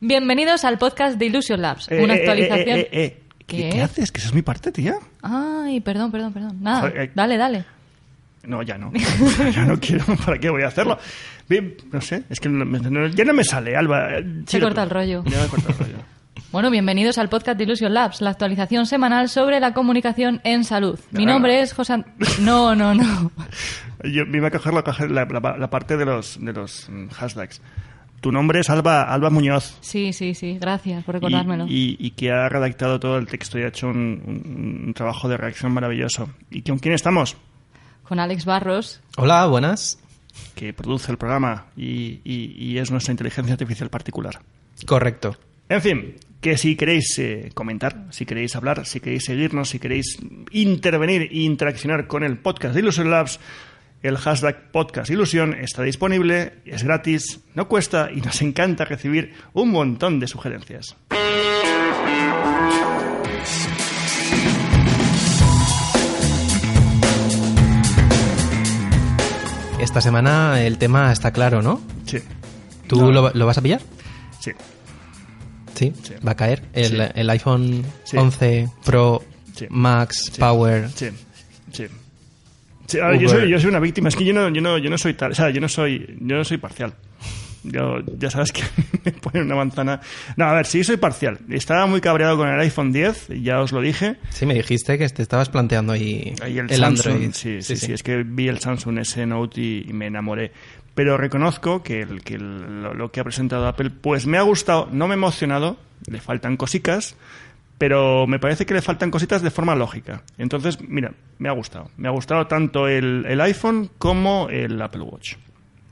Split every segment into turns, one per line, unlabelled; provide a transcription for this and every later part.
Bienvenidos al podcast de Illusion Labs,
Eh,
una
eh, eh,
actualización.
eh, eh, ¿Qué, haces? Que esa es mi parte, tía.
Ay, perdón, perdón, perdón. Nada,
eh.
dale, dale.
No, ya no. ya no quiero. ¿Para qué voy a hacerlo? Bien, no sé. Es que no- no- ya no me sale, Alba.
Se corta el rollo.
Ya me corta el rollo.
Bueno, bienvenidos al podcast de Illusion Labs, la actualización semanal sobre la comunicación en salud. Mi
Ah.
nombre es José... No, no, no.
Yo me iba a coger la, la, la- la parte de los, de los mm, hashtags. Tu nombre es Alba, Alba Muñoz.
Sí, sí, sí, gracias por
y,
recordármelo.
y- y que ha redactado todo el texto y ha hecho un, un- un trabajo de reacción maravilloso. ¿Y con quién estamos?
Con Alex Barros.
Hola, buenas.
Que produce el programa y, y- y es nuestra inteligencia artificial particular.
Correcto.
En fin, que si queréis eh, comentar, si queréis hablar, si queréis seguirnos, si queréis intervenir e interaccionar con el podcast de Illusion Labs, el hashtag podcast ilusión está disponible, es gratis, no cuesta y nos encanta recibir un montón de sugerencias.
Esta semana el tema está claro, ¿no?
Sí.
¿Tú
No.
lo, lo vas a pillar?
Sí.
Sí.
Sí.
Va a caer el,
Sí.
el iPhone
Sí.
11 Pro. Max. Power.
Sí. Sí. Sí, ver, yo,
Uber.
soy, yo soy una víctima, es que yo no, yo no, yo no soy tal, o sea, yo no soy, yo no soy parcial. Yo, ya sabes que me ponen una manzana. No, a ver, sí soy parcial. Estaba muy cabreado con el iPhone 10, ya os lo dije.
Sí, me dijiste que te estabas planteando ahí,
Ahí el,
el,
Samsung,
Android.
Sí, sí, sí, es que vi el Samsung S Note y, y me enamoré. Pero reconozco que, el, que el- lo, lo que ha presentado Apple, pues me ha gustado, no me ha emocionado, le faltan cositas, pero me parece que le faltan cositas de forma lógica. Entonces, mira, me ha gustado. Me ha gustado tanto el, el iPhone como el Apple Watch.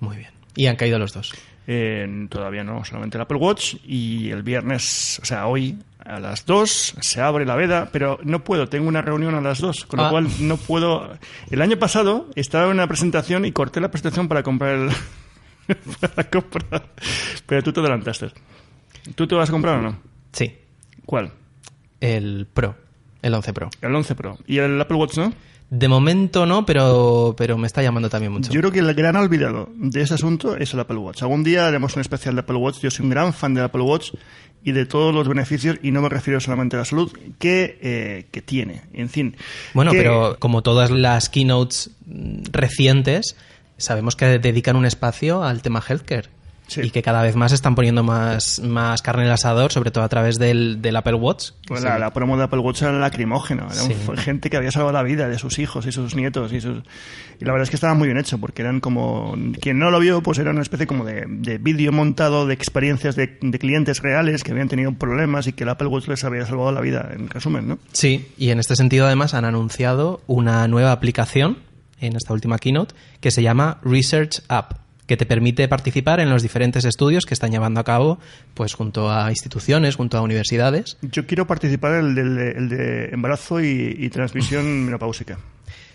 Muy bien. Y han caído los dos.
Eh, todavía no, solamente el Apple Watch y el viernes, o sea, hoy a las 2 se abre la veda, pero no puedo, tengo una reunión a las 2, con lo
Ah.
cual no puedo. El año pasado estaba en una presentación y corté la presentación para comprar el. para comprar. Pero tú te adelantaste. ¿Tú te vas a comprar o no?
Sí.
¿Cuál?
El Pro. El 11 Pro.
El 11 Pro. ¿Y el Apple Watch no?
De momento no, pero, pero me está llamando también mucho.
Yo creo que el gran olvidado de ese asunto es el Apple Watch. Algún día haremos un especial de Apple Watch. Yo soy un gran fan del Apple Watch y de todos los beneficios, y no me refiero solamente a la salud, que, eh, que tiene. En fin.
Bueno,
que-
pero como todas las keynotes mm, recientes, sabemos que dedican un espacio al tema healthcare.
Sí.
Y que cada vez más están poniendo más, más carne en el asador, sobre todo a través del, del Apple Watch.
Pues
Sí.
la, la promo de Apple Watch era lacrimógeno. Era
Sí.
gente que había salvado la vida de sus hijos y sus nietos. Y, sus... y la verdad es que estaba muy bien hecho, porque eran como. Quien no lo vio, pues era una especie como de, de vídeo montado de experiencias de, de clientes reales que habían tenido problemas y que el Apple Watch les había salvado la vida, en resumen, ¿no?
Sí, y en este sentido además han anunciado una nueva aplicación en esta última keynote que se llama Research App que te permite participar en los diferentes estudios que están llevando a cabo pues junto a instituciones, junto a universidades.
Yo quiero participar en el, del- el de embarazo y, y transmisión menopáusica.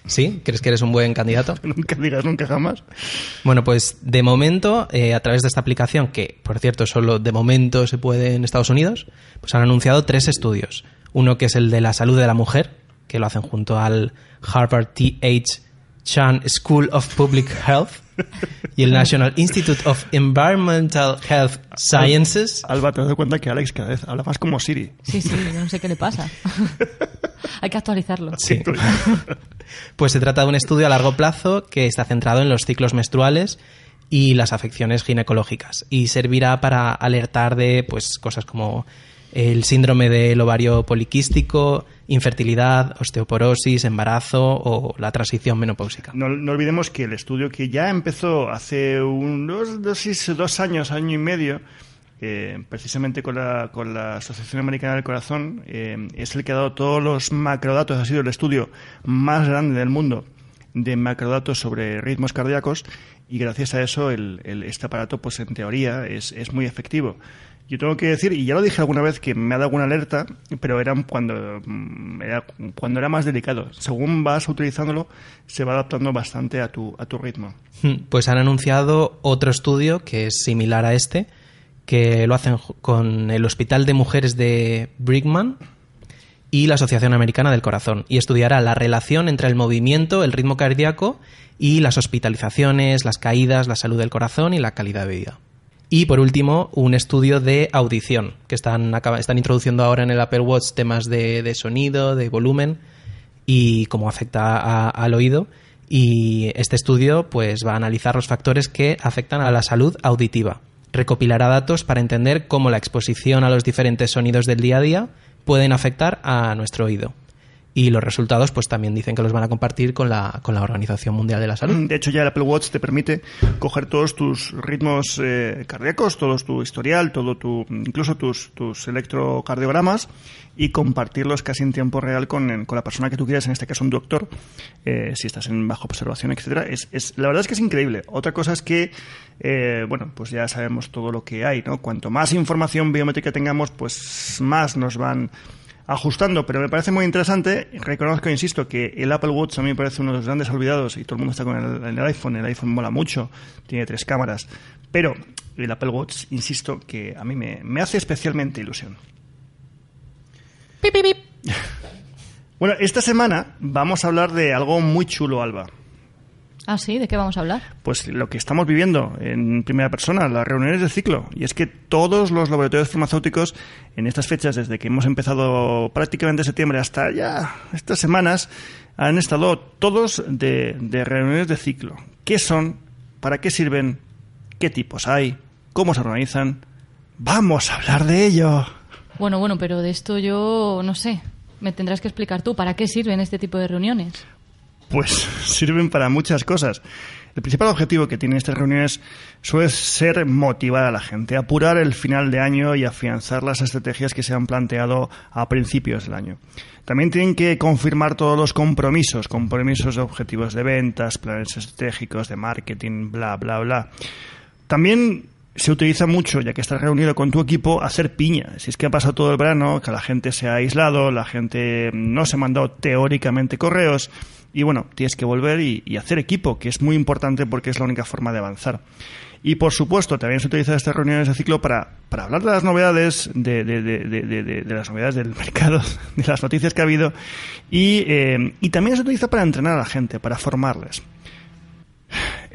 ¿Sí? ¿Crees que eres un buen candidato?
Nunca digas nunca jamás.
Bueno, pues de momento, eh, a través de esta aplicación, que por cierto solo de momento se puede en Estados Unidos, pues han anunciado tres estudios. Uno que es el de la salud de la mujer, que lo hacen junto al Harvard T.H. Chan School of Public Health y el National Institute of Environmental Health Sciences.
Alba, te das cuenta que Alex cada vez habla más como Siri.
Sí, sí, yo no sé qué le pasa. Hay que actualizarlo.
Sí. Pues se trata de un estudio a largo plazo que está centrado en los ciclos menstruales y las afecciones ginecológicas y servirá para alertar de pues cosas como el síndrome del ovario poliquístico, infertilidad, osteoporosis, embarazo o la transición menopáusica.
No, olvidemos que el estudio que ya empezó hace unos dos, años, año y medio, eh, precisamente con la, con la Asociación Americana del Corazón, eh, es el que ha dado todos los macrodatos, ha sido el estudio más grande del mundo de macrodatos sobre ritmos cardíacos y gracias a eso el, este aparato, pues en teoría, es muy efectivo. Yo tengo que decir, y ya lo dije alguna vez, que me ha dado alguna alerta, pero eran cuando mm, era, cuando era más delicado. Según vas utilizándolo, se va adaptando bastante a tu, a tu ritmo.
Hmm, pues han anunciado otro estudio que es similar a este, que lo hacen con el Hospital de Mujeres de Brigham y la Asociación Americana del Corazón, y estudiará la relación entre el movimiento, el ritmo cardíaco y las hospitalizaciones, las caídas, la salud del corazón y la calidad de vida. Y por último, un estudio de audición, que están, están introduciendo ahora en el Apple Watch temas de, sonido, de volumen y cómo afecta al oído. Y este estudio pues, va a analizar los factores que afectan a la salud auditiva. Recopilará datos para entender cómo la exposición a los diferentes sonidos del día a día pueden afectar a nuestro oído y los resultados pues también dicen que los van a compartir con la, con la Organización Mundial de la Salud.
De hecho ya el Apple Watch te permite coger todos tus ritmos eh, cardíacos, todo tu historial, todo tu, incluso tus, tus electrocardiogramas y compartirlos casi en tiempo real con, con la persona que tú quieras, en este caso un doctor, eh, si estás en bajo observación, etcétera. Es, es, la verdad es que es increíble. Otra cosa es que, eh, bueno, pues ya sabemos todo lo que hay, ¿no? Cuanto más información biométrica tengamos, pues más nos van ajustando, pero me parece muy interesante. Reconozco, insisto, que el Apple Watch a mí me parece uno de los grandes olvidados y todo el mundo está con el, iPhone. El iPhone mola mucho, tiene tres cámaras. Pero el Apple Watch, insisto, que a mí me, me hace especialmente ilusión.
Pip, pip, pip.
bueno, esta semana vamos a hablar de algo muy chulo, Alba.
Ah, sí, ¿de qué vamos a hablar?
Pues lo que estamos viviendo en primera persona, las reuniones de ciclo. Y es que todos los laboratorios farmacéuticos en estas fechas, desde que hemos empezado prácticamente septiembre hasta ya estas semanas, han estado todos de, de reuniones de ciclo. ¿Qué son? ¿Para qué sirven? ¿Qué tipos hay? ¿Cómo se organizan? Vamos a hablar de ello.
Bueno, bueno, pero de esto yo no sé. Me tendrás que explicar tú, ¿para qué sirven este tipo de reuniones?
Pues sirven para muchas cosas. El principal objetivo que tienen estas reuniones suele ser motivar a la gente, apurar el final de año y afianzar las estrategias que se han planteado a principios del año. También tienen que confirmar todos los compromisos, compromisos de objetivos de ventas, planes estratégicos, de marketing, bla, bla, bla. También se utiliza mucho, ya que estás reunido con tu equipo, hacer piña. Si es que ha pasado todo el verano, que la gente se ha aislado, la gente no se ha mandado teóricamente correos, y bueno, tienes que volver y, hacer equipo, que es muy importante porque es la única forma de avanzar. Y por supuesto, también se utiliza estas reuniones de ciclo para, para hablar de las novedades, de, de, de, de, las novedades del mercado, de las noticias que ha habido, y, eh, y también se utiliza para entrenar a la gente, para formarles.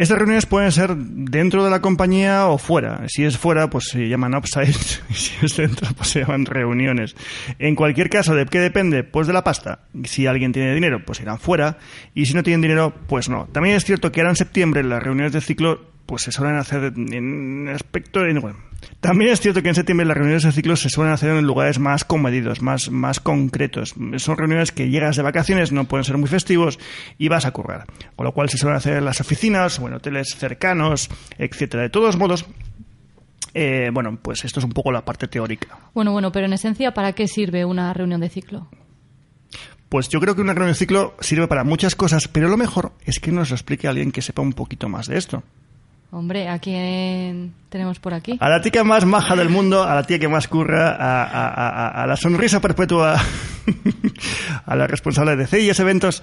Estas reuniones pueden ser dentro de la compañía o fuera. Si es fuera, pues se llaman upsides. Y si es dentro, pues se llaman reuniones. En cualquier caso, ¿de qué depende? Pues de la pasta. Si alguien tiene dinero, pues irán fuera. Y si no tienen dinero, pues no. También es cierto que ahora en septiembre las reuniones de ciclo pues se suelen hacer en aspecto... bueno, también es cierto que en septiembre las reuniones de ciclo se suelen hacer en lugares más comedidos, más, más concretos. Son reuniones que llegas de vacaciones, no pueden ser muy festivos y vas a currar. Con lo cual se suelen hacer en las oficinas o en hoteles cercanos, etcétera. De todos modos, eh, bueno, pues esto es un poco la parte teórica.
Bueno, bueno, pero en esencia, ¿para qué sirve una reunión de ciclo?
Pues yo creo que una reunión de ciclo sirve para muchas cosas, pero lo mejor es que nos lo explique alguien que sepa un poquito más de esto.
Hombre, ¿a quién tenemos por aquí?
A la tía más maja del mundo, a la tía que más curra, a, la sonrisa perpetua, a la responsable de CIS Eventos,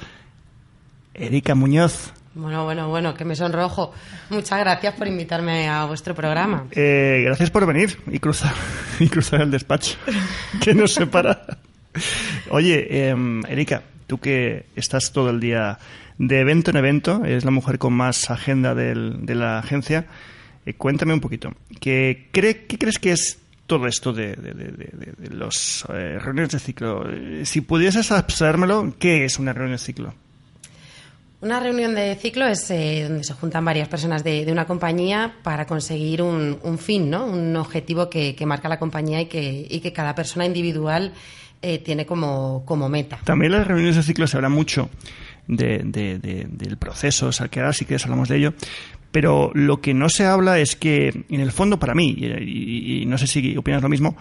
Erika Muñoz.
Bueno, bueno, bueno, que me sonrojo. Muchas gracias por invitarme a vuestro programa.
Eh, gracias por venir y cruzar, y cruzar el despacho que nos separa. Oye, eh, Erika, tú que estás todo el día de evento en evento, es la mujer con más agenda del, de la agencia. Eh, cuéntame un poquito, ¿qué, cree, ¿qué crees que es todo esto de, de, los eh, reuniones de ciclo? Eh, si pudieses abstraérmelo, ¿qué es una reunión de ciclo?
Una reunión de ciclo es donde se juntan varias personas de, una compañía para conseguir un, un, fin, ¿no? un objetivo que, que marca la compañía y que, y que cada persona individual tiene como, como meta.
También las reuniones de ciclo se habla mucho de, del proceso, o que sí que hablamos de ello. Pero lo que no se habla es que, en el fondo, para mí, y, no sé si opinas lo mismo,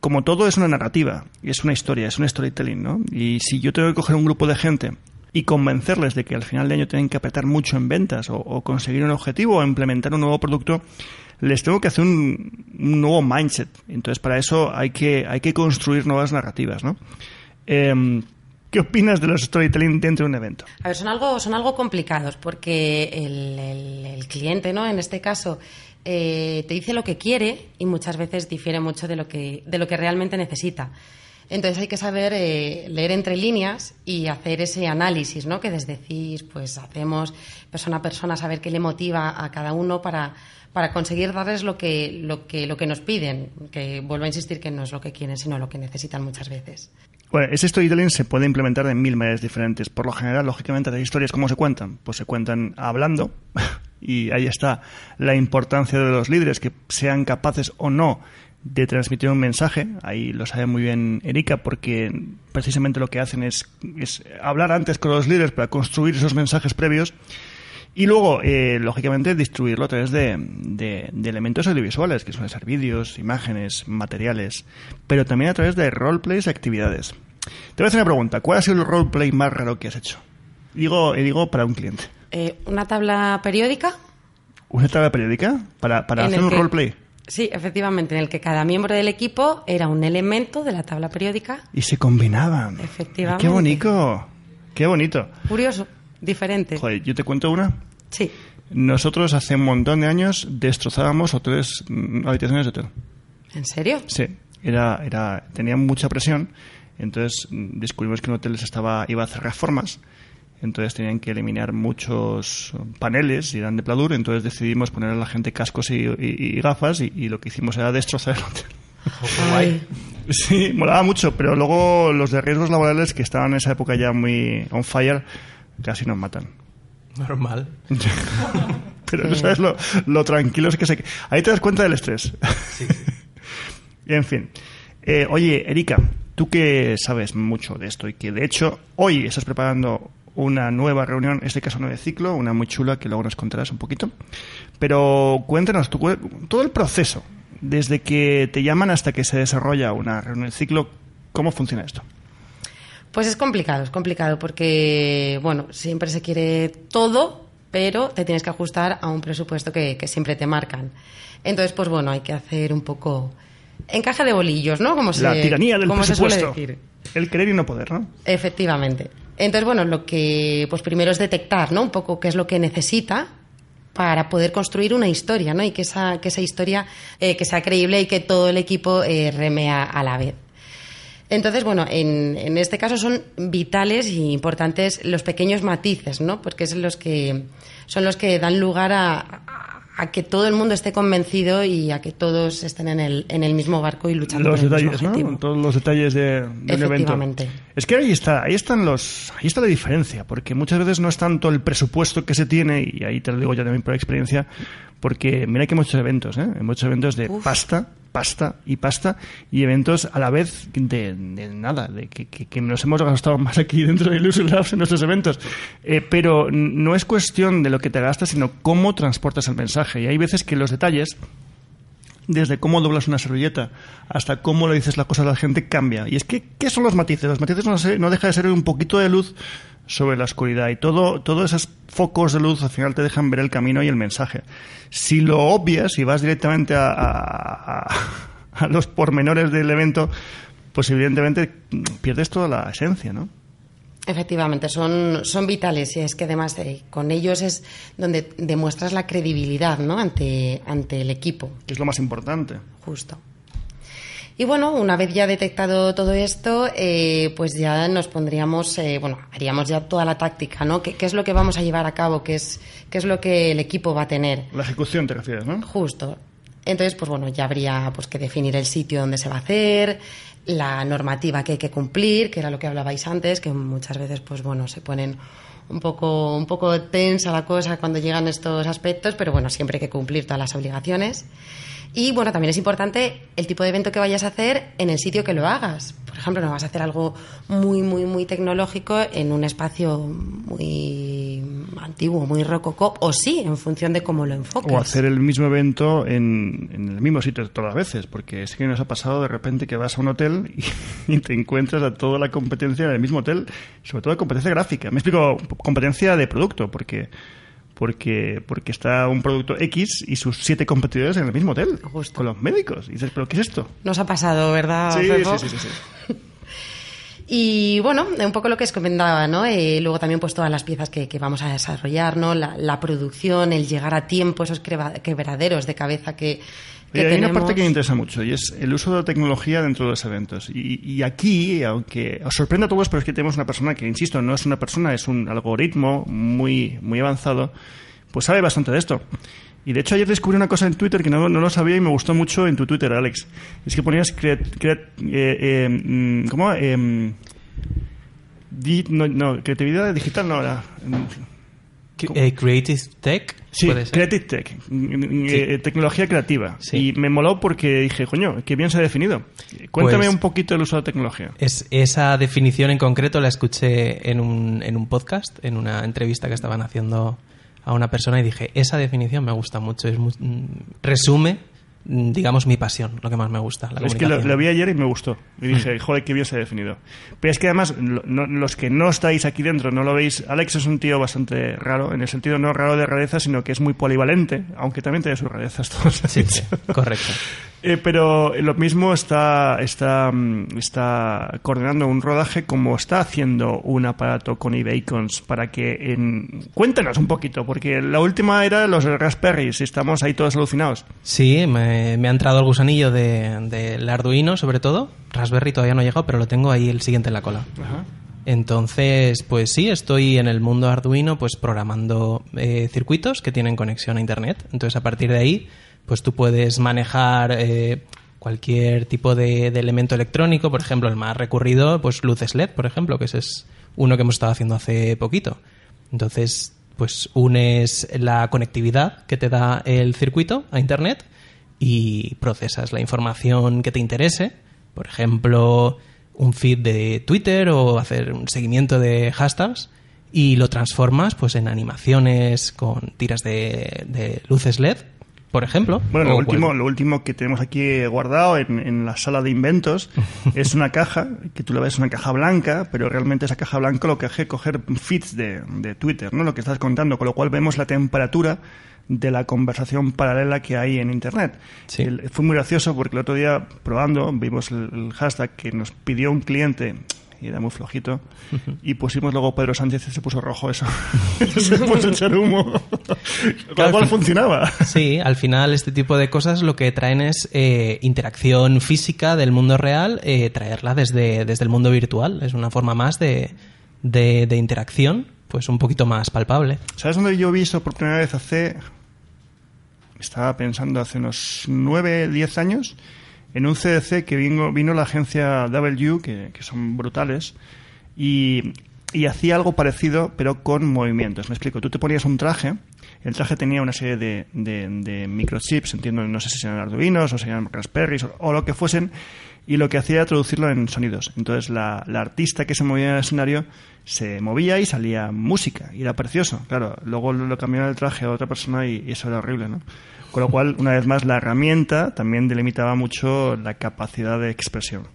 como todo es una narrativa, es una historia, es un storytelling, ¿no? Y si yo tengo que coger un grupo de gente y convencerles de que al final de año tienen que apretar mucho en ventas o, conseguir un objetivo o implementar un nuevo producto, les tengo que hacer un, nuevo mindset. Entonces, para eso hay que, hay que construir nuevas narrativas, ¿no? Eh, ¿Qué opinas de los storytelling dentro de un evento?
A ver, son algo, son algo complicados porque el, cliente, ¿no? En este caso, eh, te dice lo que quiere y muchas veces difiere mucho de lo que, de lo que realmente necesita. Entonces hay que saber eh, leer entre líneas y hacer ese análisis, ¿no? Que desde CIS pues hacemos persona a persona, saber qué le motiva a cada uno para, para conseguir darles lo que, lo, que, lo que nos piden. Que vuelvo a insistir que no es lo que quieren, sino lo que necesitan muchas veces.
Bueno, ese storytelling se puede implementar de mil maneras diferentes. Por lo general, lógicamente, las historias, ¿cómo se cuentan? Pues se cuentan hablando, y ahí está la importancia de los líderes, que sean capaces o no de transmitir un mensaje. Ahí lo sabe muy bien Erika, porque precisamente lo que hacen es, es hablar antes con los líderes para construir esos mensajes previos. Y luego, eh, lógicamente, distribuirlo a través de, de, de, elementos audiovisuales, que suelen ser vídeos, imágenes, materiales, pero también a través de roleplays y actividades. Te voy a hacer una pregunta. ¿Cuál ha sido el roleplay más raro que has hecho? Digo, digo para un cliente.
Eh, ¿Una tabla periódica?
¿Una tabla periódica? ¿Para, para hacer un
que,
roleplay?
Sí, efectivamente, en el que cada miembro del equipo era un elemento de la tabla periódica.
Y se combinaban.
Efectivamente.
¡Qué bonito! ¡Qué bonito!
Curioso diferente.
Joder, ¿yo te cuento una?
Sí.
Nosotros hace un montón de años destrozábamos hoteles, mm, habitaciones de hotel.
¿En serio?
Sí. Era, era, tenía mucha presión. Entonces mm, descubrimos que un hotel estaba, iba a hacer reformas. Entonces tenían que eliminar muchos paneles y eran de pladur. Entonces decidimos poner a la gente cascos y, y, y gafas y, y, lo que hicimos era destrozar el hotel.
Ay.
Sí, molaba mucho, pero luego los de riesgos laborales que estaban en esa época ya muy on fire casi nos matan.
Normal.
Pero no sabes lo, lo, tranquilos que se... Ahí te das cuenta del estrés.
Sí, sí.
en fin. Eh, oye, Erika, tú que sabes mucho de esto y que de hecho hoy estás preparando una nueva reunión, en este caso no de ciclo, una muy chula que luego nos contarás un poquito. Pero cuéntanos tu, todo el proceso, desde que te llaman hasta que se desarrolla una reunión de ciclo, ¿cómo funciona esto?
Pues es complicado, es complicado porque, bueno, siempre se quiere todo, pero te tienes que ajustar a un presupuesto que, que siempre te marcan. Entonces, pues bueno, hay que hacer un poco encaje de bolillos, ¿no? Como
La
se,
tiranía del
como
presupuesto.
Se suele decir.
El querer y no poder, ¿no?
Efectivamente. Entonces, bueno, lo que pues primero es detectar, ¿no? Un poco qué es lo que necesita para poder construir una historia, ¿no? Y que esa, que esa historia eh, que sea creíble y que todo el equipo eh, remea a la vez. Entonces, bueno, en, en, este caso son vitales y importantes los pequeños matices, ¿no? Porque son los que, son los que dan lugar a, a que todo el mundo esté convencido y a que todos estén en el, en el mismo barco y luchando
los
por
detalles,
el mismo objetivo.
¿no? Todos los detalles de, de un evento. Es que ahí está, ahí están los, ahí está la diferencia, porque muchas veces no es tanto el presupuesto que se tiene, y ahí te lo digo yo también por experiencia, porque mira que hay muchos eventos, ¿eh? Hay muchos eventos de
Uf.
pasta, pasta y pasta, y eventos a la vez de, de nada, de que, que, que, nos hemos gastado más aquí dentro de Illusion Labs en nuestros eventos. Eh, pero no es cuestión de lo que te gastas, sino cómo transportas el mensaje. Y hay veces que los detalles desde cómo doblas una servilleta hasta cómo le dices la cosa a la gente cambia. Y es que, ¿qué son los matices? Los matices no, sé, no deja de ser un poquito de luz sobre la oscuridad y todo, todos esos focos de luz al final te dejan ver el camino y el mensaje. Si lo obvias y vas directamente a, a, a los pormenores del evento, pues evidentemente pierdes toda la esencia, ¿no?
Efectivamente, son, son vitales y es que además de, con ellos es donde demuestras la credibilidad ¿no? ante, ante el equipo.
Que es lo más importante.
Justo. Y bueno, una vez ya detectado todo esto, eh, pues ya nos pondríamos, eh, bueno, haríamos ya toda la táctica, ¿no? ¿Qué, ¿Qué, es lo que vamos a llevar a cabo? ¿Qué es, ¿Qué es lo que el equipo va a tener?
La ejecución te refieres, ¿no?
Justo. Entonces, pues bueno, ya habría pues que definir el sitio donde se va a hacer, la normativa que hay que cumplir, que era lo que hablabais antes, que muchas veces, pues bueno, se ponen un poco, un poco tensa la cosa cuando llegan estos aspectos, pero bueno, siempre hay que cumplir todas las obligaciones. Y bueno, también es importante el tipo de evento que vayas a hacer en el sitio que lo hagas. Por ejemplo, no vas a hacer algo muy, muy, muy tecnológico en un espacio muy antiguo, muy rococó, o sí, en función de cómo lo enfoques.
O hacer el mismo evento en, en el mismo sitio todas las veces, porque es que nos ha pasado de repente que vas a un hotel y, y te encuentras a toda la competencia en el mismo hotel, sobre todo competencia gráfica. Me explico, competencia de producto, porque porque porque está un producto X y sus siete competidores en el mismo hotel
Justo.
con los médicos y dices pero qué es esto
Nos ha pasado, ¿verdad?
sí,
Fefo?
sí, sí, sí, sí.
Y bueno, un poco lo que os comentaba, ¿no? Eh, luego también pues todas las piezas que, que vamos a desarrollar, ¿no? La, la producción, el llegar a tiempo, esos quebraderos de cabeza que,
hay una parte que me interesa mucho y es el uso de la tecnología dentro de los eventos. Y, y aquí, aunque os sorprenda a todos, pero es que tenemos una persona que, insisto, no es una persona, es un algoritmo muy, muy avanzado, pues sabe bastante de esto. Y de hecho ayer descubrí una cosa en Twitter que no, no lo sabía y me gustó mucho en tu Twitter, Alex. Es que ponías... creat- creat- eh, eh, mm, ¿Cómo? Em, di- no, no, creatividad digital no era...
Eh, Creative Tech,
Sí. Creative Tech, mm, eh, tecnología creativa.
Sí.
Y me moló porque dije, coño, qué bien se ha definido. Cuéntame
Pues-
un poquito el uso de tecnología.
Es, esa definición en concreto la escuché en un, en un podcast, en una entrevista que estaban haciendo a una persona y dije, esa definición me gusta mucho, es mu- mm, resume, digamos, mi pasión, lo que más me gusta. La
es que lo, vi ayer y me gustó. Y dije, joder, qué bien se ha definido. Pero es que además, lo- no- los que no estáis aquí dentro, no lo veis, Alex es un tío bastante raro, en el sentido no raro de rareza, sino que es muy polivalente, aunque también tiene sus rarezas todos.
Sí, sí, correcto.
Eh, pero lo mismo está, está, mm, está coordinando un rodaje como está haciendo un aparato con eBacons para que... En... Cuéntanos un poquito, porque la última era los Raspberries y estamos ahí todos alucinados.
Sí, me, me ha entrado el gusanillo del de, del Arduino, sobre todo. Raspberry todavía no ha llegado, pero lo tengo ahí el siguiente en la cola. Entonces, pues sí, estoy en el mundo Arduino, pues programando eh, circuitos que tienen conexión a Internet. Entonces, a partir de ahí, pues tú puedes manejar eh, cualquier tipo de, elemento electrónico. Por ejemplo, el más recurrido, pues luces LED, por ejemplo, que ese es uno que hemos estado haciendo hace poquito. Entonces, pues unes la conectividad que te da el circuito a Internet y procesas la información que te interese. Por ejemplo, un feed de Twitter o hacer un seguimiento de hashtags y lo transformas pues en animaciones con tiras de, de luces LED, por ejemplo.
Bueno, lo último,
cual-
lo último que tenemos aquí guardado en, en la sala de inventos es una caja, que tú la ves una caja blanca, pero realmente esa caja blanca lo que hace es coger feeds de, de Twitter, ¿no? Lo que estás contando, con lo cual vemos la temperatura de la conversación paralela que hay en Internet.
Sí.
El- fue muy gracioso porque el otro día, probando, vimos el, el hashtag que nos pidió un cliente y era muy flojito. Y pusimos luego Pedro Sánchez y se puso rojo eso. se puso a echar humo.
Claro,
cual funcionaba.
Sí, al final este tipo de cosas lo que traen es eh, interacción física del mundo real, eh, traerla desde, desde el mundo virtual. Es una forma más de, de, de interacción, pues un poquito más palpable.
¿Sabes dónde yo vi eso por primera vez hace... Estaba pensando hace unos 9, 10 años, en un CDC que vino, vino la agencia W, que, son brutales, y, y hacía algo parecido, pero con movimientos. Me explico, tú te ponías un traje, el traje tenía una serie de, de, microchips, entiendo, no sé si eran arduinos o serían raspberries o, o lo que fuesen, y lo que hacía era traducirlo en sonidos. Entonces la, la artista que se movía en el escenario se movía y salía música, y era precioso. Claro, luego lo cambiaba el traje a otra persona y eso era horrible, ¿no? Con lo cual, una vez más, la herramienta también delimitaba mucho la capacidad de expresión.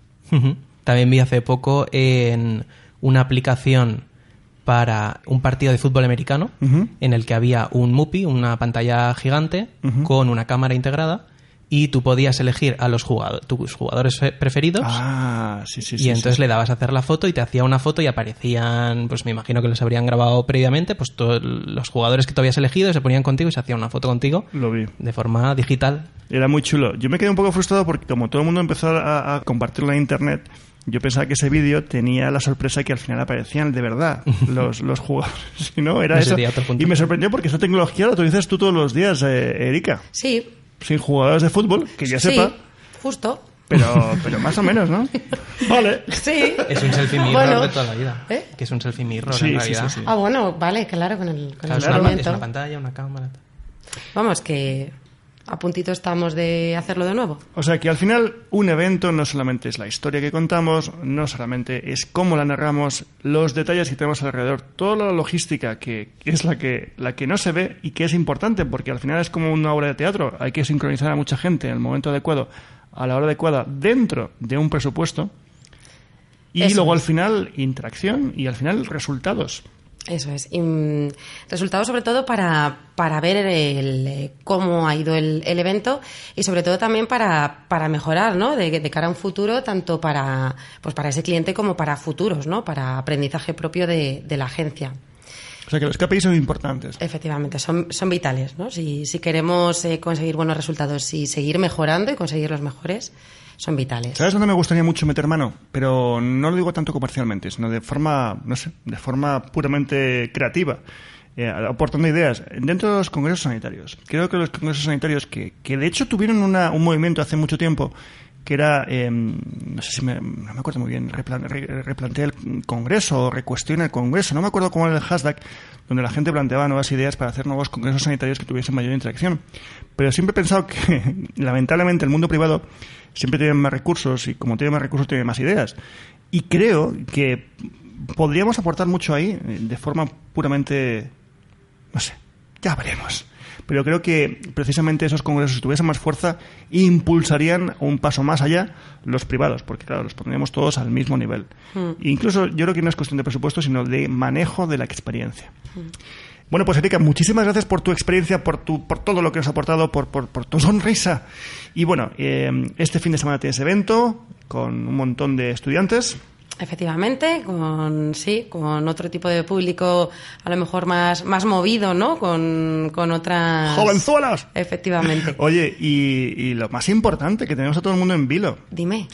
También vi hace poco en una aplicación para un partido de fútbol americano en el que había un MUPI, una pantalla gigante con una cámara integrada y tú podías elegir a los jugadores, tus jugadores fe- preferidos
Ah, sí, sí,
y
sí.
entonces
sí.
le dabas a hacer la foto y te hacía una foto y aparecían, pues me imagino que los habrían grabado previamente, pues todos los jugadores que tú habías elegido se ponían contigo y se hacía una foto contigo
Lo vi.
de forma digital.
Era muy chulo. Yo me quedé un poco frustrado porque como todo el mundo empezó a, a compartirlo en internet, yo pensaba que ese vídeo tenía la sorpresa que al final aparecían de verdad los, los jugadores. Si no, era
No
eso.
sería otro punto.
Y me sorprendió porque esa tecnología la utilizas tú todos los días, eh, Erika.
Sí,
Sin jugadores de fútbol, que ya
sí,
sepa,
justo.
pero, pero más o menos, ¿no? Vale.
Sí.
Es un selfie mirror
Bueno,
de toda la vida.
¿eh?
Que es un selfie mirror
Sí,
en realidad.
sí, sí.
Ah, bueno, vale, claro, con el, con
Claro,
el
es, una, es una pantalla, una cámara.
Vamos, que a puntito estamos de hacerlo de nuevo.
O sea que al final un evento no solamente es la historia que contamos, no solamente es cómo la narramos, los detalles que tenemos alrededor, toda la logística que es la que, la que no se ve y que es importante porque al final es como una obra de teatro, hay que sincronizar a mucha gente en el momento adecuado, a la hora adecuada, dentro de un presupuesto y
Eso
luego al final interacción y al final resultados.
Eso es. Y, mm, resultados sobre todo para, para ver el, eh, cómo ha ido el, el evento y sobre todo también para, para mejorar, ¿no? De, de cara a un futuro, tanto para, pues para ese cliente como para futuros, ¿no? Para aprendizaje propio de, de la agencia.
O sea que los KPIs son importantes.
Efectivamente, son, son vitales, ¿no? Si, si queremos eh, conseguir buenos resultados y seguir mejorando y conseguir los mejores, son vitales.
¿Sabes dónde me gustaría mucho meter mano? Pero no lo digo tanto comercialmente, sino de forma, no sé, de forma puramente creativa, eh, aportando ideas. Dentro de los congresos sanitarios. Creo que los congresos sanitarios, que, que de hecho tuvieron una- un movimiento hace mucho tiempo, que era, eh, no sé si me, me acuerdo muy bien, replan- re- replantea el congreso o recuestiona el congreso, no me acuerdo cómo era el hashtag, donde la gente planteaba nuevas ideas para hacer nuevos congresos sanitarios que tuviesen mayor interacción. Pero siempre he pensado que, lamentablemente, el mundo privado siempre tiene más recursos y como tiene más recursos tiene más ideas. Y creo que podríamos aportar mucho ahí eh, de forma puramente, no sé, ya veremos. Pero creo que precisamente esos congresos, si tuviesen más fuerza, impulsarían un paso más allá los privados, porque claro, los pondríamos todos al mismo nivel. Incluso yo creo que no es cuestión de presupuesto, sino de manejo de la experiencia. Bueno, pues Erika, muchísimas gracias por tu experiencia, por, tu, por todo lo que nos ha aportado, por, por, por tu sonrisa. Y bueno, eh, este fin de semana tienes evento con un montón de estudiantes.
Efectivamente, con sí, con otro tipo de público a lo mejor más, más movido, ¿no? Con, con otras.
¡Jovenzuelas!
Efectivamente.
Oye, y, y lo más importante, que tenemos a todo el mundo en vilo.
Dime.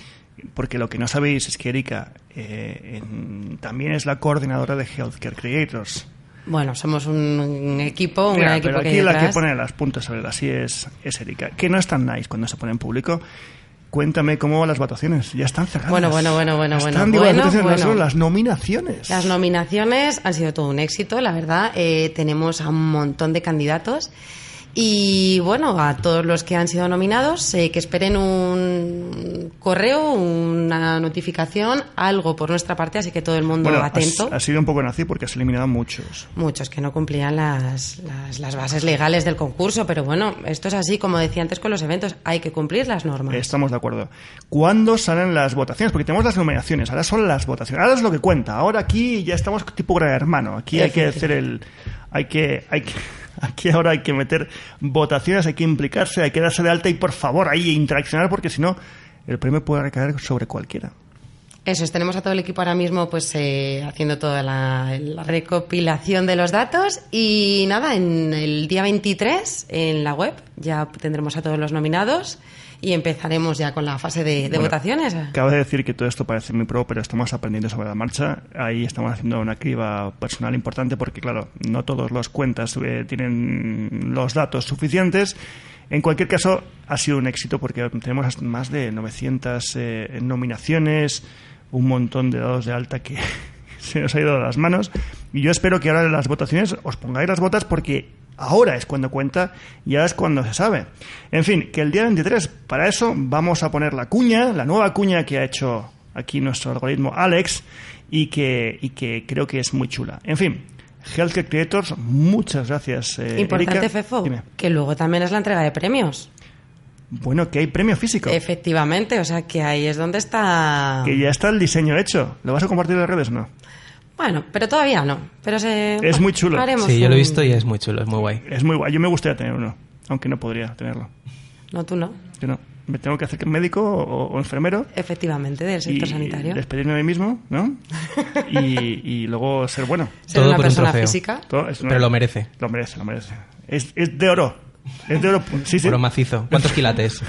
Porque lo que no sabéis es que Erika eh, en- también es la coordinadora de Healthcare Creators.
Bueno, somos un, equipo, un
Mira,
equipo
pero
que
aquí
hay
la que pone las puntas sobre las es, es Erika. Que no es tan nice cuando se pone en público. Cuéntame cómo van las votaciones. Ya están cerradas.
Bueno, bueno, bueno, bueno,
Están,
bueno.
las
bueno.
son las nominaciones.
Las nominaciones han sido todo un éxito, la verdad. Eh, tenemos a un montón de candidatos. Y bueno, a todos los que han sido nominados, eh, que esperen un correo, una notificación, algo por nuestra parte, así que todo el mundo
bueno,
atento.
Ha, sido un poco nazi porque has eliminado muchos.
Muchos que no cumplían las, las, las bases legales del concurso, pero bueno, esto es así, como decía antes con los eventos, hay que cumplir las normas.
Estamos de acuerdo. ¿Cuándo salen las votaciones? Porque tenemos las nominaciones, ahora son las votaciones. Ahora es lo que cuenta. Ahora aquí ya estamos tipo gran hermano. Aquí hay que hacer el. Hay que. Hay que Aquí ahora hay que meter votaciones, hay que implicarse, hay que darse de alta y por favor ahí interaccionar porque si no el premio puede recaer sobre cualquiera.
Eso es, tenemos a todo el equipo ahora mismo pues eh, haciendo toda la, la recopilación de los datos y nada, en el día 23 en la web ya tendremos a todos los nominados y empezaremos ya con la fase de, de
Bueno,
votaciones.
Cabe decir que todo esto parece muy pro, pero estamos aprendiendo sobre la marcha. Ahí estamos haciendo una criba personal importante porque, claro, no todos los cuentas eh, tienen los datos suficientes. En cualquier caso, ha sido un éxito porque tenemos más de 900 eh, nominaciones, un montón de dados de alta que se nos ha ido de las manos. Y yo espero que ahora en las votaciones os pongáis las botas porque ahora es cuando cuenta y ahora es cuando se sabe. En fin, que el día 23, para eso vamos a poner la cuña, la nueva cuña que ha hecho aquí nuestro algoritmo Alex y que, y que creo que es muy chula. En fin, Healthcare Creators, muchas gracias. eh,
Importante,
Erika.
Fefo,
Dime.
que luego también es la entrega de premios.
Bueno, que hay premio físico.
Efectivamente, o sea que ahí es donde está...
Que ya está el diseño hecho. ¿Lo vas a compartir en las redes o no?
Bueno, pero todavía no. Pero se...
Es muy chulo.
haremos
Sí, yo lo he
un-
visto y es muy chulo, es muy guay.
Es muy guay. Yo me gustaría tener uno, aunque no podría tenerlo.
No, tú no.
Yo no. Me tengo que hacer médico o, o enfermero
Efectivamente, del sector
y
sanitario.
despedirme a mí mismo, ¿no? y, y luego ser bueno.
Ser
Todo
una
por un
persona
trofeo.
física.
Todo es una-
Pero lo merece.
Lo merece, lo merece. Es, es de oro. Es de oro. Sí, sí.
Oro macizo. ¿Cuántos quilates?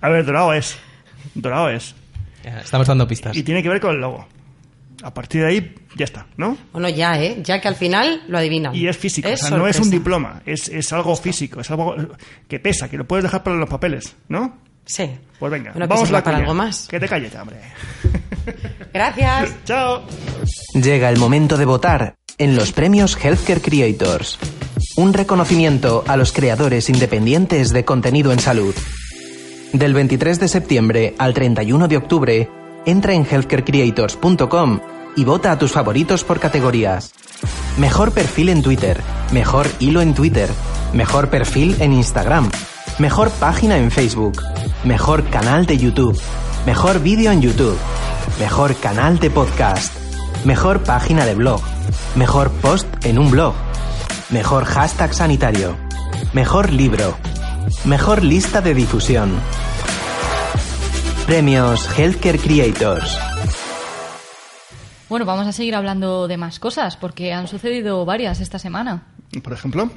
A ver, dorado es. Dorado es.
Ya, Estamos dando pistas.
Y tiene que ver con el logo. A partir de ahí, ya está, ¿no?
Bueno, ya, ¿eh? Ya que al final lo adivinan.
Y es físico,
Es
o sea, no es un diploma, es, es algo físico, es algo que pesa, que lo puedes dejar para los papeles, ¿no?
Sí.
Pues venga,
Bueno,
vamos a
para algo más.
Que te calles, ya, hombre.
Gracias.
Chao.
Llega el momento de votar en los premios Healthcare Creators.
Un reconocimiento a los creadores independientes de contenido en salud. Del 23 de septiembre al 31 de octubre, entra en healthcarecreators.com y vota a tus favoritos por categorías. Mejor perfil en Twitter, mejor hilo en Twitter, mejor perfil en Instagram, mejor página en Facebook, mejor canal de YouTube, mejor vídeo en YouTube, mejor canal de podcast, mejor página de blog, mejor post en un blog, mejor hashtag sanitario, mejor libro, mejor lista de difusión. Premios Healthcare Creators.
Bueno, vamos a seguir hablando de más cosas porque han sucedido varias esta semana.
Por ejemplo,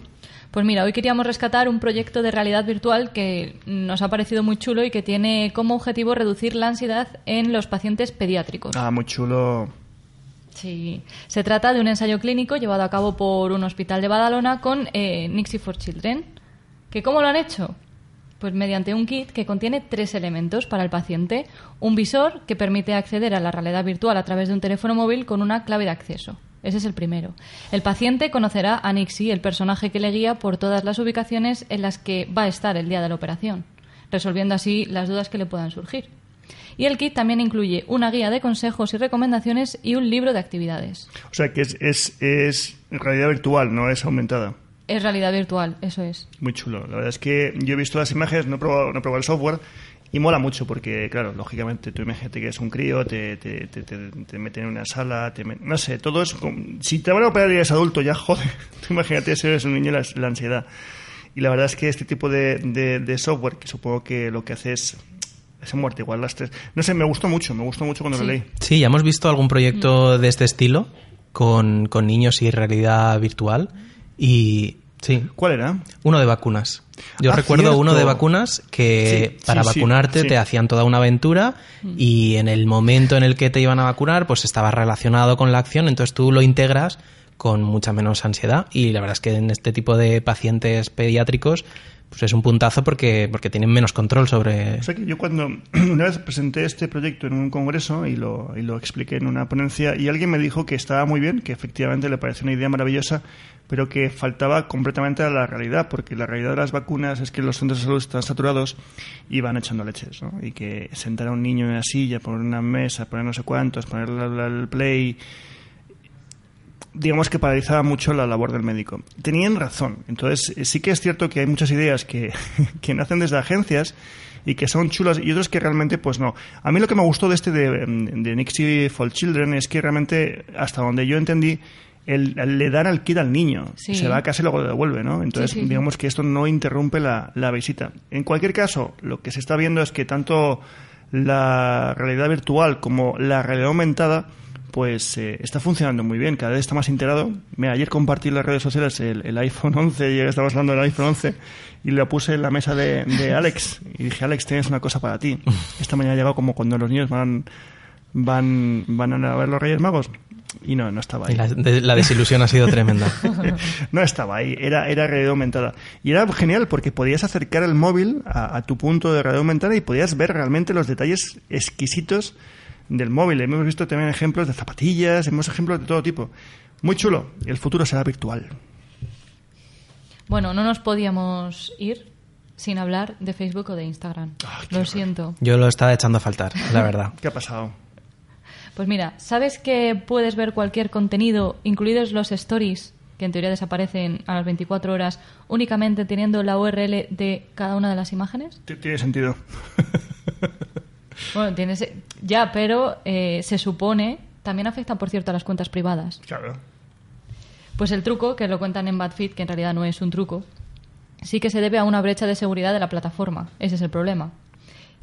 Pues mira, hoy queríamos rescatar un proyecto de realidad virtual que nos ha parecido muy chulo y que tiene como objetivo reducir la ansiedad en los pacientes pediátricos.
ah, muy chulo.
Sí, se trata de un ensayo clínico llevado a cabo por un hospital de Badalona con eh, Nixie for Children. ¿Que ¿Cómo lo han hecho? Pues mediante un kit que contiene tres elementos para el paciente. Un visor que permite acceder a la realidad virtual a través de un teléfono móvil con una clave de acceso. Ese es el primero. El paciente conocerá a Nixie, el personaje que le guía por todas las ubicaciones en las que va a estar el día de la operación, resolviendo así las dudas que le puedan surgir. Y el kit también incluye una guía de consejos y recomendaciones y un libro de actividades.
O sea que es, es, es realidad virtual, no es aumentada.
Es realidad virtual, eso es.
Muy chulo. La verdad es que yo he visto las imágenes, no he probado, no he probado el software y mola mucho porque, claro, lógicamente tú imagínate que es un crío, te, te, te, te, te meten en una sala, te met- no sé, todo como- Si te van a operar y eres adulto, ya joder. Tú imagínate si eres un niño la, la ansiedad. Y la verdad es que este tipo de, de, de software, que supongo que lo que hace es. Es muerte igual las tres. No sé, me gustó mucho, me gustó mucho cuando
Sí.
lo leí.
Sí, ya hemos visto algún
Mm.
proyecto de este estilo con, con niños y realidad virtual. Y sí,
¿Cuál era?
uno de vacunas. Yo
Ah,
recuerdo
cierto.
uno de vacunas que
Sí,
para
sí, sí,
vacunarte
sí.
te hacían toda una aventura y en el momento en el que te iban a vacunar pues estaba relacionado con la acción, entonces tú lo integras con mucha menos ansiedad y la verdad es que en este tipo de pacientes pediátricos pues es un puntazo porque, porque tienen menos control sobre...
O sea que yo cuando una vez presenté este proyecto en un congreso y lo, y lo expliqué en una ponencia y alguien me dijo que estaba muy bien, que efectivamente le parecía una idea maravillosa, pero que faltaba completamente a la realidad, porque la realidad de las vacunas es que los centros de salud están saturados y van echando leches, ¿no? Y que sentar a un niño en una silla, poner una mesa, poner no sé cuántos, poner la- la- el play digamos que paralizaba mucho la labor del médico. Tenían razón. Entonces, eh, sí que es cierto que hay muchas ideas que, que nacen desde agencias y que son chulas y otras que realmente, pues no. A mí lo que me gustó de este de, de Nixie for Children es que realmente, hasta donde yo entendí, el, el- le dan el kit al niño.
Sí.
Se va a casa y luego lo devuelve, ¿no? Entonces,
Sí, sí, sí.
digamos que esto no interrumpe la, la visita. En cualquier caso, lo que se está viendo es que tanto la realidad virtual como la realidad aumentada pues eh, está funcionando muy bien, cada vez está más integrado. Mira, ayer compartí en las redes sociales el, el iPhone 11, y estamos hablando del iPhone 11, y lo puse en la mesa de, de Alex, y dije, Alex, tienes una cosa para ti. Esta mañana ha llegado como cuando los niños van, van, van a ver los Reyes Magos, y no, no estaba ahí.
Y la, de- la desilusión ha sido tremenda.
No estaba ahí, era, era realidad aumentada. Y era genial porque podías acercar el móvil a, a tu punto de realidad aumentada y podías ver realmente los detalles exquisitos del móvil. Hemos visto también ejemplos de zapatillas, hemos ejemplos de todo tipo. Muy chulo. El futuro será virtual.
Bueno, no nos podíamos ir sin hablar de Facebook o de Instagram.
Ah,
Lo
horror.
siento.
Yo lo estaba echando a faltar, la verdad.
¿Qué ha pasado?
Pues mira, ¿sabes que puedes ver cualquier contenido, incluidos los stories, que en teoría desaparecen a las 24 horas, únicamente teniendo la URL de cada una de las imágenes?
Tiene sentido.
Bueno, tienes ya, pero eh, se supone también afecta, por cierto, a las cuentas privadas.
claro.
Pues el truco, que lo cuentan en BadFit, que en realidad no es un truco, sí que se debe a una brecha de seguridad de la plataforma. Ese es el problema.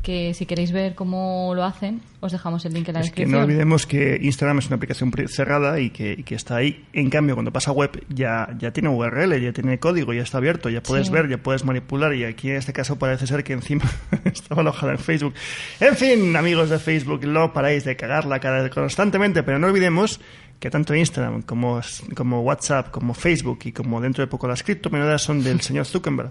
Que si queréis ver cómo lo hacen, os dejamos el link en la
Es que
descripción.
no olvidemos que Instagram es una aplicación cerrada y que, y que está ahí. En cambio, cuando pasa web ya, ya tiene URL, ya tiene código, ya está abierto, ya puedes
Sí.
ver, ya puedes manipular. Y aquí en este caso parece ser que encima estaba alojada en Facebook. En fin, amigos de Facebook, no paráis de cagarla cada, constantemente, pero no olvidemos que tanto Instagram como, como WhatsApp, como Facebook y como dentro de poco las criptomonedas son del señor Zuckerberg.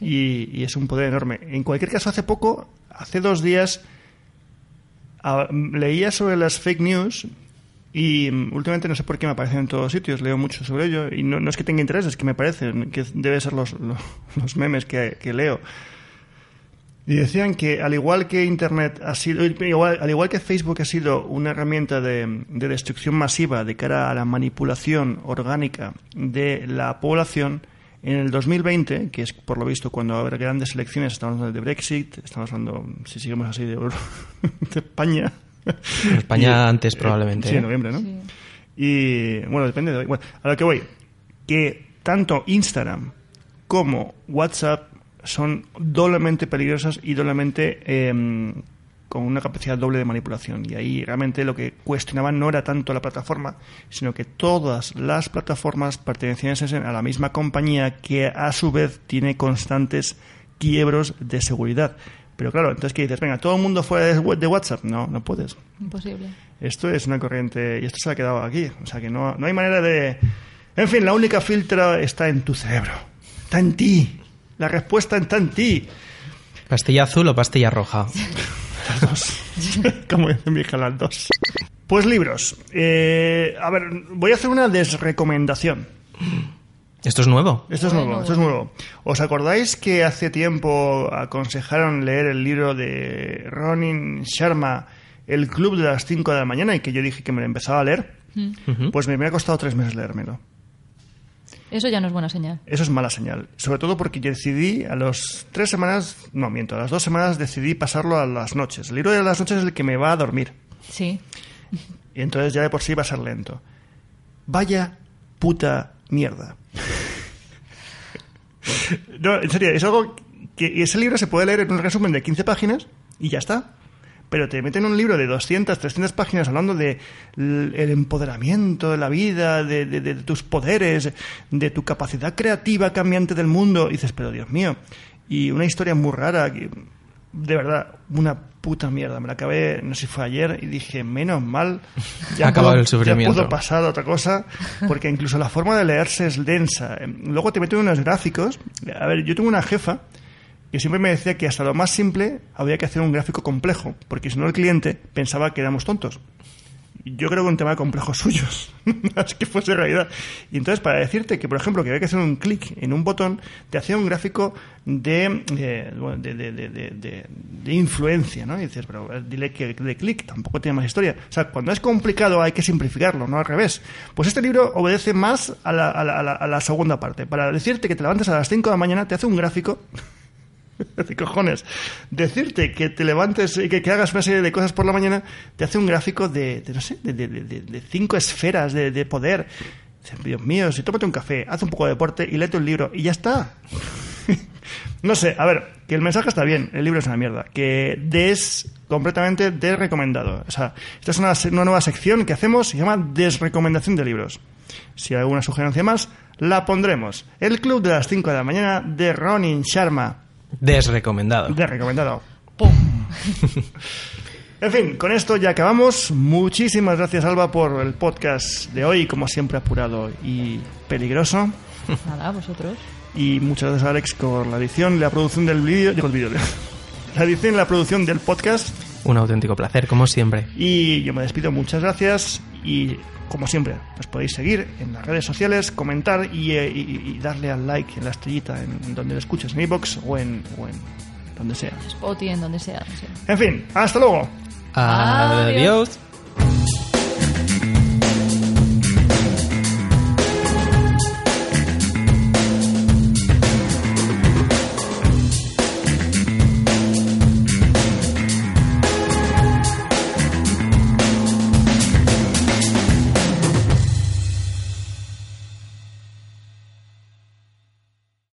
Y, y es un poder enorme. En cualquier caso, hace poco, hace dos días, a- leía sobre las fake news Y mm, últimamente no sé por qué me aparecen en todos sitios, leo mucho sobre ello. Y no, no es que tenga interés, es que me parecen, que debe ser los, los, los memes que, que leo. Y decían que al igual que Internet ha sido, igual, al igual que Facebook ha sido una herramienta de, de destrucción masiva de cara a la manipulación orgánica de la población, en el 2020, que es por lo visto cuando va a haber grandes elecciones, estamos hablando de Brexit, estamos hablando, si seguimos así, de, Euro- de España.
España antes probablemente.
Sí,
¿eh?
en noviembre, ¿no?
Sí.
Y bueno, depende de hoy. Bueno, a lo que voy, que tanto Instagram como WhatsApp son doblemente peligrosas y doblemente eh, con una capacidad doble de manipulación. Y ahí realmente lo que cuestionaban no era tanto la plataforma, sino que todas las plataformas pertenecían a la misma compañía que a su vez tiene constantes quiebros de seguridad. Pero claro, entonces que dices, venga, todo el mundo fuera de de WhatsApp. No, no puedes.
Imposible.
Esto es una corriente y esto se ha quedado aquí. O sea que no, no hay manera de... En fin, la única filtra está en tu cerebro. Está en ti. La respuesta está en ti.
¿Pastilla azul o pastilla roja?
Las dos. Como dice mi hija, las dos. Pues libros. Eh, a ver, voy a hacer una desrecomendación.
¿Esto es nuevo?
Esto es nuevo, esto es nuevo. ¿Os acordáis que hace tiempo aconsejaron leer el libro de Ronin Sharma, El Club de las 5 de la mañana, y que yo dije que me lo empezaba a leer? Pues me, me ha costado tres meses leérmelo.
Eso ya no es buena señal.
Eso es mala señal. Sobre todo porque yo decidí a las tres semanas, no miento, a las dos semanas decidí pasarlo a las noches. El libro de las noches es el que me va a dormir.
Sí.
Y entonces ya de por sí va a ser lento. Vaya puta mierda. no, en serio, es algo que ese libro se puede leer en un resumen de 15 páginas y ya está. Pero te meten un libro de 200, 300 páginas hablando de el empoderamiento de la vida, de, de- de tus poderes, de tu capacidad creativa cambiante del mundo. Y dices, pero Dios mío. Y una historia muy rara, que, de verdad, una puta mierda. Me la acabé, no sé si fue ayer, y dije, menos mal.
Ha acabado
puedo-
el sufrimiento.
Ya puedo pasar a otra cosa, porque incluso la forma de leerse es densa. Luego te meten unos gráficos. A ver, yo tengo una jefa que siempre me decía que hasta lo más simple había que hacer un gráfico complejo, porque si no el cliente pensaba que éramos tontos. Yo creo que un tema de complejos suyos, más que fuese realidad. Y entonces, para decirte que, por ejemplo, que había que hacer un clic en un botón, te hacía un gráfico de, bueno, de, de- de- influencia, ¿no? Y dices, pero eh, dile que de clic, tampoco tiene más historia. O sea, cuando es complicado hay que simplificarlo, no al revés. Pues este libro obedece más a la, a la- a la- segunda parte. Para decirte que te levantes a las 5 de la mañana, te hace un gráfico ¿Qué cojones? Decirte que te levantes y que, hagas una serie de cosas por la mañana te hace un gráfico de, de, no sé, de, de- de- de cinco esferas de, de poder. Dios mío, si tómate un café, haz un poco de deporte y léete un libro y ya está. no sé, a ver, que el mensaje está bien, el libro es una mierda, que des completamente desrecomendado. O sea, esta es una nueva sección que hacemos, se llama desrecomendación de libros. Si hay alguna sugerencia más, la pondremos. El Club de las 5 de la mañana de Ronin Sharma.
Desrecomendado.
De recomendado.
¡Pum!
En fin, con esto ya acabamos. Muchísimas gracias, Alba, por el podcast de hoy, como siempre apurado y peligroso.
Nada, vosotros.
Y muchas gracias, Alex, por la edición y la producción del vídeo. Digo, el vídeo. La edición y la producción del podcast.
Un auténtico placer, como siempre.
Y yo me despido, muchas gracias. Y como siempre, nos podéis seguir en las redes sociales, comentar y, eh, y- y darle al like en la estrellita en donde lo escuches, en iBox o en, o en donde sea.
Spotify, en donde sea. no sé.
En fin, hasta luego.
Adiós.
Adiós.